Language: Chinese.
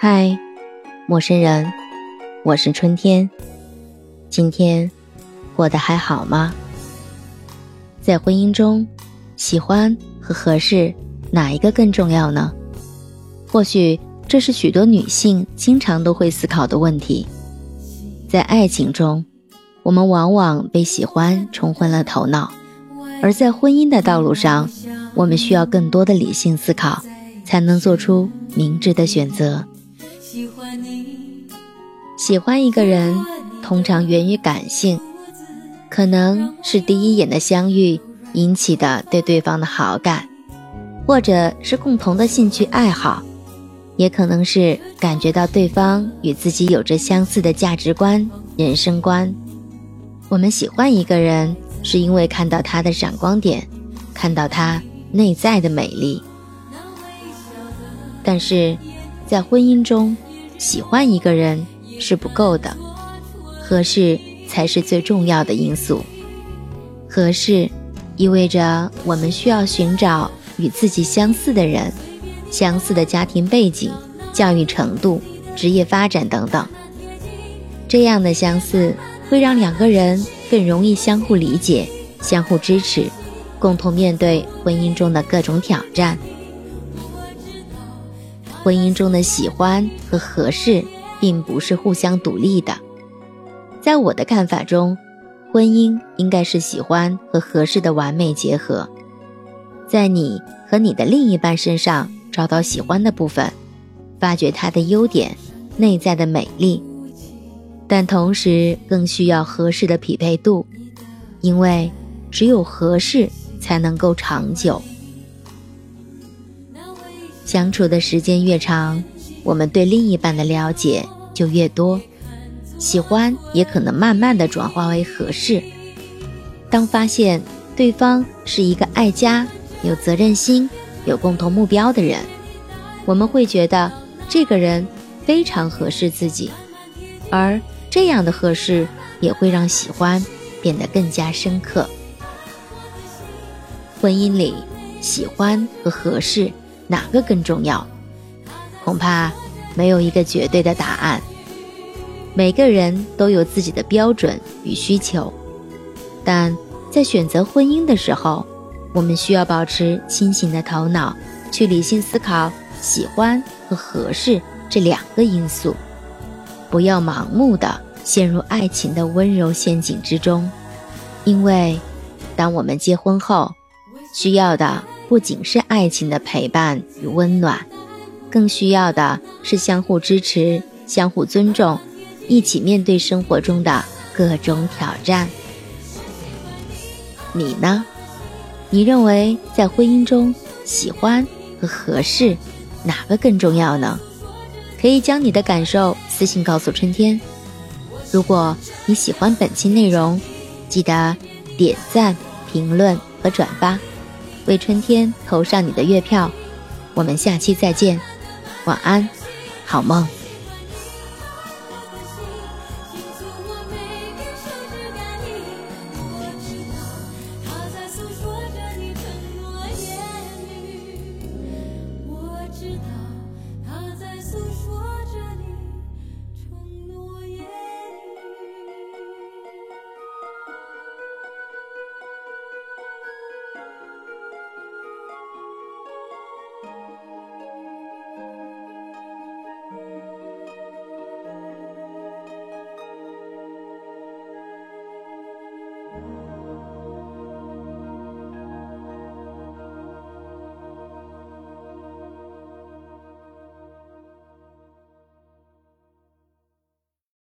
嗨，陌生人，我是春天。今天过得还好吗？在婚姻中，喜欢和合适哪一个更重要呢？或许这是许多女性经常都会思考的问题。在爱情中，我们往往被喜欢冲昏了头脑；而在婚姻的道路上，我们需要更多的理性思考，才能做出明智的选择。喜欢你，喜欢一个人，通常源于感性，可能是第一眼的相遇引起的对对方的好感，或者是共同的兴趣爱好，也可能是感觉到对方与自己有着相似的价值观、人生观。我们喜欢一个人，是因为看到他的闪光点，看到他内在的美丽，但是。在婚姻中，喜欢一个人是不够的，合适才是最重要的因素。合适意味着我们需要寻找与自己相似的人，相似的家庭背景、教育程度、职业发展等等。这样的相似会让两个人更容易相互理解、相互支持，共同面对婚姻中的各种挑战。婚姻中的喜欢和合适，并不是互相独立的。在我的看法中，婚姻应该是喜欢和合适的完美结合。在你和你的另一半身上找到喜欢的部分，发掘他的优点、内在的美丽，但同时更需要合适的匹配度，因为只有合适才能够长久。相处的时间越长，我们对另一半的了解就越多，喜欢也可能慢慢的转化为合适。当发现对方是一个爱家、有责任心、有共同目标的人，我们会觉得这个人非常合适自己，而这样的合适也会让喜欢变得更加深刻。婚姻里，喜欢和合适。哪个更重要？恐怕没有一个绝对的答案。每个人都有自己的标准与需求，但在选择婚姻的时候，我们需要保持清醒的头脑，去理性思考喜欢和合适这两个因素，不要盲目的陷入爱情的温柔陷阱之中。因为，当我们结婚后，需要的。不仅是爱情的陪伴与温暖，更需要的是相互支持、相互尊重，一起面对生活中的各种挑战。你呢？你认为在婚姻中，喜欢和合适哪个更重要呢？可以将你的感受私信告诉春天。如果你喜欢本期内容，记得点赞、评论和转发。为春天投上你的月票，我们下期再见，晚安，好梦。